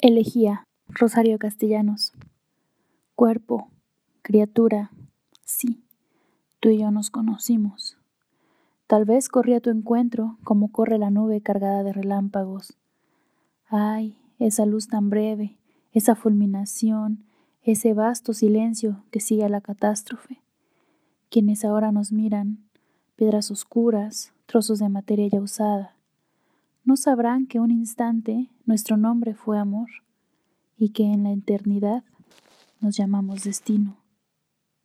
Elegía Rosario Castellanos. Cuerpo, criatura, sí, tú y yo nos conocimos. Tal vez corrí a tu encuentro como corre la nube cargada de relámpagos. Ay, esa luz tan breve, esa fulminación, ese vasto silencio que sigue a la catástrofe. Quienes ahora nos miran, piedras oscuras, trozos de materia ya usada, no sabrán que un instante nuestro nombre fue amor y que en la eternidad nos llamamos destino.